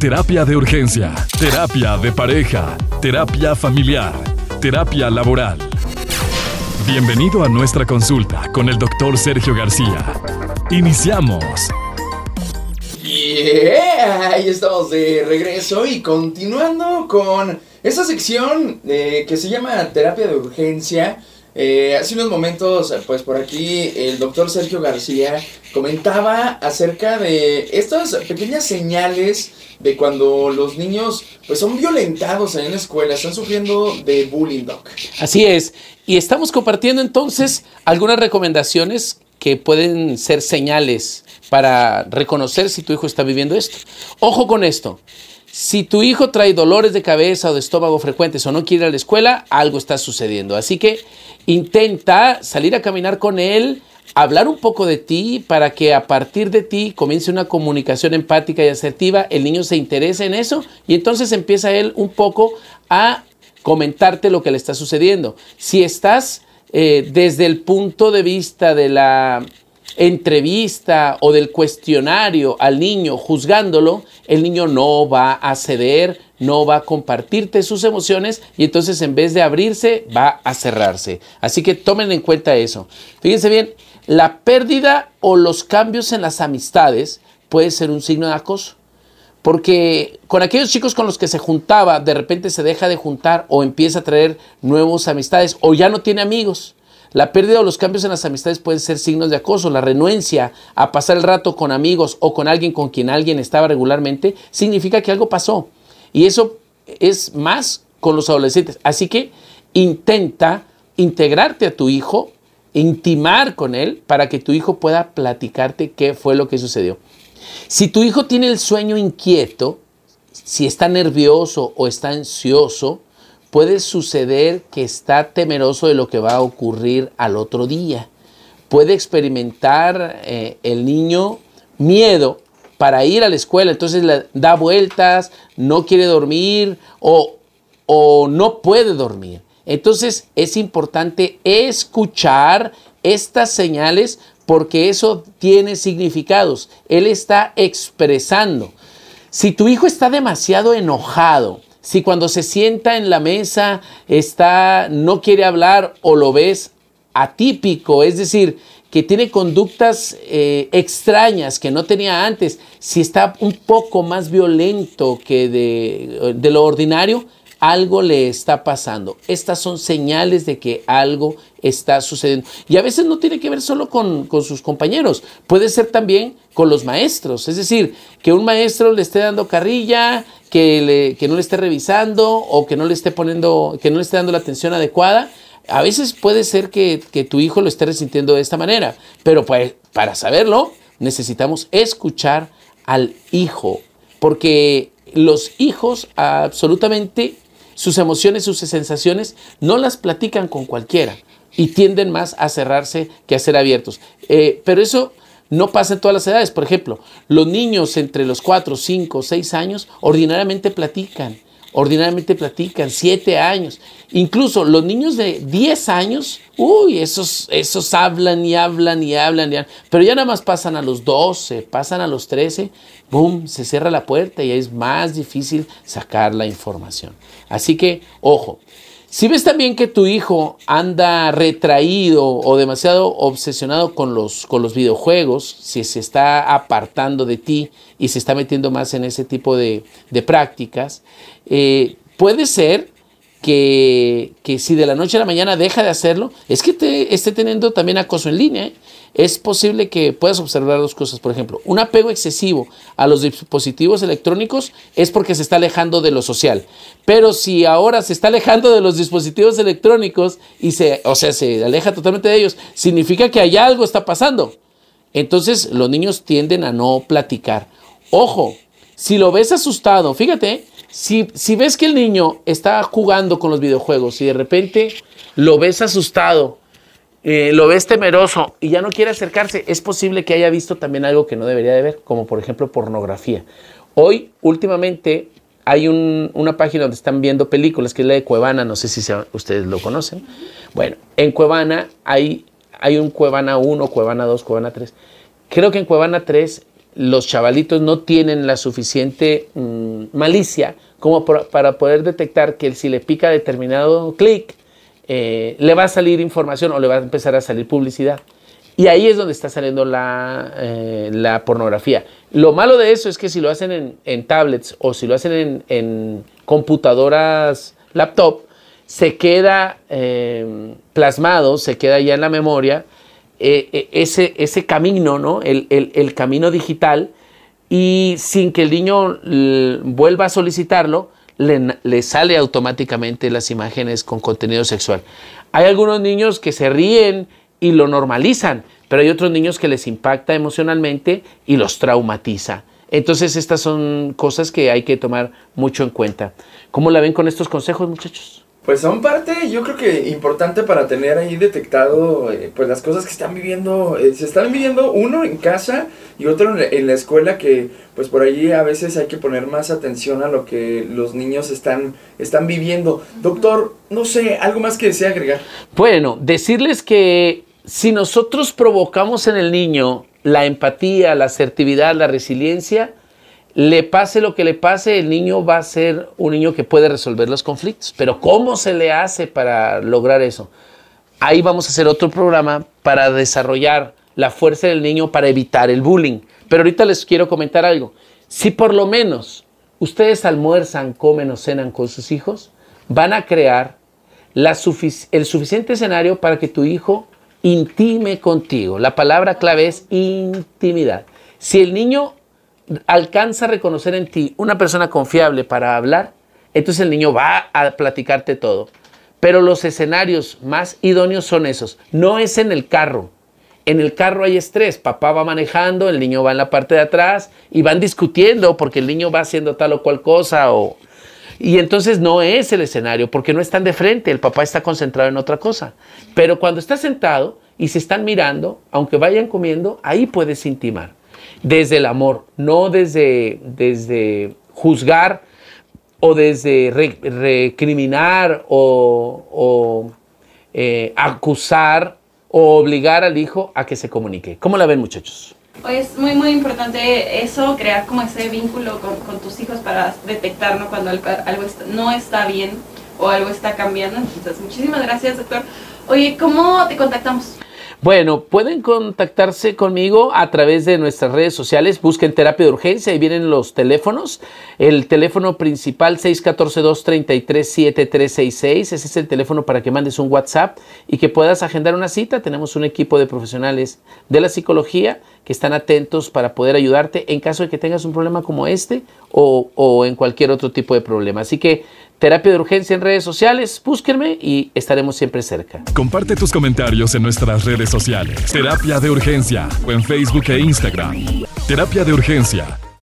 Terapia de urgencia, terapia de pareja, terapia familiar, terapia laboral. Bienvenido a nuestra consulta con el doctor Sergio García. Iniciamos. Yeah, ahí estamos de regreso y continuando con esta sección eh, que se llama terapia de urgencia. Eh, hace unos momentos, pues por aquí, el doctor Sergio García comentaba acerca de estas pequeñas señales de cuando los niños pues son violentados en la escuela, están sufriendo de bullying, doc. Así es. Y estamos compartiendo entonces algunas recomendaciones que pueden ser señales para reconocer si tu hijo está viviendo esto. Ojo con esto. Si tu hijo trae dolores de cabeza o de estómago frecuentes o no quiere ir a la escuela, algo está sucediendo. Así que intenta salir a caminar con él, hablar un poco de ti para que a partir de ti comience una comunicación empática y asertiva, el niño se interese en eso y entonces empieza él un poco a comentarte lo que le está sucediendo. Si estás eh, desde el punto de vista de la entrevista o del cuestionario al niño juzgándolo, el niño no va a ceder, no va a compartirte sus emociones y entonces en vez de abrirse va a cerrarse. Así que tomen en cuenta eso. Fíjense bien, la pérdida o los cambios en las amistades puede ser un signo de acoso. Porque con aquellos chicos con los que se juntaba, de repente se deja de juntar o empieza a traer nuevas amistades o ya no tiene amigos. La pérdida o los cambios en las amistades pueden ser signos de acoso. La renuencia a pasar el rato con amigos o con alguien con quien alguien estaba regularmente significa que algo pasó. Y eso es más con los adolescentes. Así que intenta integrarte a tu hijo intimar con él para que tu hijo pueda platicarte qué fue lo que sucedió. Si tu hijo tiene el sueño inquieto, si está nervioso o está ansioso, puede suceder que está temeroso de lo que va a ocurrir al otro día. Puede experimentar eh, el niño miedo para ir a la escuela, entonces le da vueltas, no quiere dormir o, o no puede dormir. Entonces es importante escuchar estas señales porque eso tiene significados. Él está expresando. Si tu hijo está demasiado enojado, si cuando se sienta en la mesa está no quiere hablar o lo ves atípico, es decir, que tiene conductas eh, extrañas que no tenía antes, si está un poco más violento que de, de lo ordinario, algo le está pasando. Estas son señales de que algo está sucediendo. Y a veces no tiene que ver solo con, sus compañeros, puede ser también con los maestros. Es decir, que un maestro le esté dando carrilla, que, le, no le esté revisando o que no le esté poniendo, que no le esté dando la atención adecuada. A veces puede ser que, que tu hijo lo esté resintiendo de esta manera, pero pues, para saberlo necesitamos escuchar al hijo, porque los hijos absolutamente sus emociones, sus sensaciones, no las platican con cualquiera y tienden más a cerrarse que a ser abiertos. Eh, pero eso no pasa en todas las edades. Por ejemplo, los niños entre los 4, 5, 6 años ordinariamente platican ordinariamente platican, siete años. Incluso los niños de 10 años, uy, esos, esos hablan y hablan y hablan, y hablan, pero ya nada más pasan a los 12, pasan a los 13, boom, se cierra la puerta y es más difícil sacar la información. Así que, ojo, si ves también que tu hijo anda retraído o demasiado obsesionado con los, con los videojuegos, si se está apartando de ti y se está metiendo más en ese tipo de, prácticas, eh, puede ser que, si de la noche a la mañana deja de hacerlo, es que te esté teniendo también acoso en línea. ¿eh? es posible que puedas observar dos cosas. Por ejemplo, un apego excesivo a los dispositivos electrónicos es porque se está alejando de lo social. Pero si ahora se está alejando de los dispositivos electrónicos y se, o sea, se aleja totalmente de ellos, significa que allá algo está pasando. Entonces los niños tienden a no platicar. Ojo, si lo ves asustado, fíjate, si, ves que el niño está jugando con los videojuegos y de repente lo ves asustado, eh, lo ves temeroso y ya no quiere acercarse, es posible que haya visto también algo que no debería de ver, como por ejemplo pornografía. Hoy, últimamente, hay una página donde están viendo películas, que es la de Cuevana, no sé si ustedes lo conocen. Bueno, en Cuevana hay, hay un Cuevana 1, Cuevana 2, Cuevana 3. Creo que en Cuevana 3 los chavalitos no tienen la suficiente mm, malicia como para poder detectar que si le pica determinado clic, eh, le va a salir información o le va a empezar a salir publicidad. Y ahí es donde está saliendo la, eh, la pornografía. Lo malo de eso es que si lo hacen en, tablets o si lo hacen en, computadoras laptop, se queda eh, plasmado, se queda ya en la memoria ese, ese camino, ¿no? El, el, camino digital y sin que el niño vuelva a solicitarlo, le, le, sale automáticamente las imágenes con contenido sexual. Hay algunos niños que se ríen y lo normalizan, pero hay otros niños que les impacta emocionalmente y los traumatiza. Entonces estas son cosas que hay que tomar mucho en cuenta. ¿Cómo la ven con estos consejos, muchachos? Pues son parte, yo creo que importante para tener ahí detectado eh, pues las cosas que están viviendo, eh, se están viviendo uno en casa y otro en la, escuela que pues por allí a veces hay que poner más atención a lo que los niños están, están viviendo. Doctor, no sé, algo más que desea agregar. Bueno, decirles que si nosotros provocamos en el niño la empatía, la asertividad, la resiliencia, le pase lo que le pase, el niño va a ser un niño que puede resolver los conflictos. Pero ¿cómo se le hace para lograr eso? Ahí vamos a hacer otro programa para desarrollar la fuerza del niño para evitar el bullying. Pero ahorita les quiero comentar algo. Si por lo menos ustedes almuerzan, comen o cenan con sus hijos, van a crear el suficiente escenario para que tu hijo intime contigo. La palabra clave es intimidad. Si el niño alcanza a reconocer en ti una persona confiable para hablar, entonces el niño va a platicarte todo. Pero los escenarios más idóneos son esos. No es en el carro. En el carro hay estrés. Papá va manejando, el niño va en la parte de atrás y van discutiendo porque el niño va haciendo tal o cual cosa. Y entonces no es el escenario porque no están de frente. El papá está concentrado en otra cosa. Pero cuando está sentado y se están mirando, aunque vayan comiendo, ahí puedes intimar desde el amor, no desde, desde juzgar o desde recriminar o, eh, acusar o obligar al hijo a que se comunique. ¿Cómo la ven muchachos? Es muy, muy importante eso, crear como ese vínculo con, tus hijos para detectar cuando algo, no está bien o algo está cambiando. Entonces, muchísimas gracias, doctor. Oye, ¿cómo te contactamos? Bueno, pueden contactarse conmigo a través de nuestras redes sociales. Busquen terapia de urgencia y vienen los teléfonos. El teléfono principal 614-233-7366. Ese es el teléfono para que mandes un WhatsApp y que puedas agendar una cita. Tenemos un equipo de profesionales de la psicología que están atentos para poder ayudarte en caso de que tengas un problema como este o, o en cualquier otro tipo de problema. Así que Terapia de Urgencia en redes sociales, búsquenme y estaremos siempre cerca. Comparte tus comentarios en nuestras redes sociales. Terapia de Urgencia o en Facebook e Instagram. Terapia de Urgencia